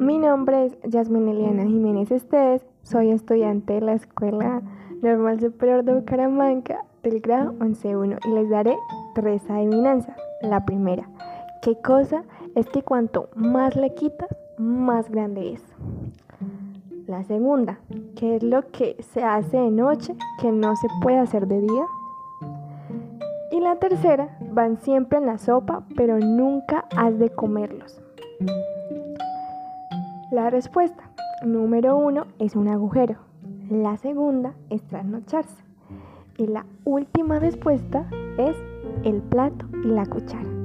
nombre es Yasmin Eliana Jiménez Estés, soy estudiante de la Escuela Normal Superior de Bucaramanga del grado 11.1 y les daré tres adivinanzas. La primera, ¿qué cosa es que cuanto más le quitas, más grande es? La segunda, ¿qué es lo que se hace de noche que no se puede hacer de día? Y la tercera, van siempre en la sopa, pero nunca has de comerlos. La respuesta número uno es un agujero. La segunda es trasnocharse. Y la última respuesta es el plato y la cuchara.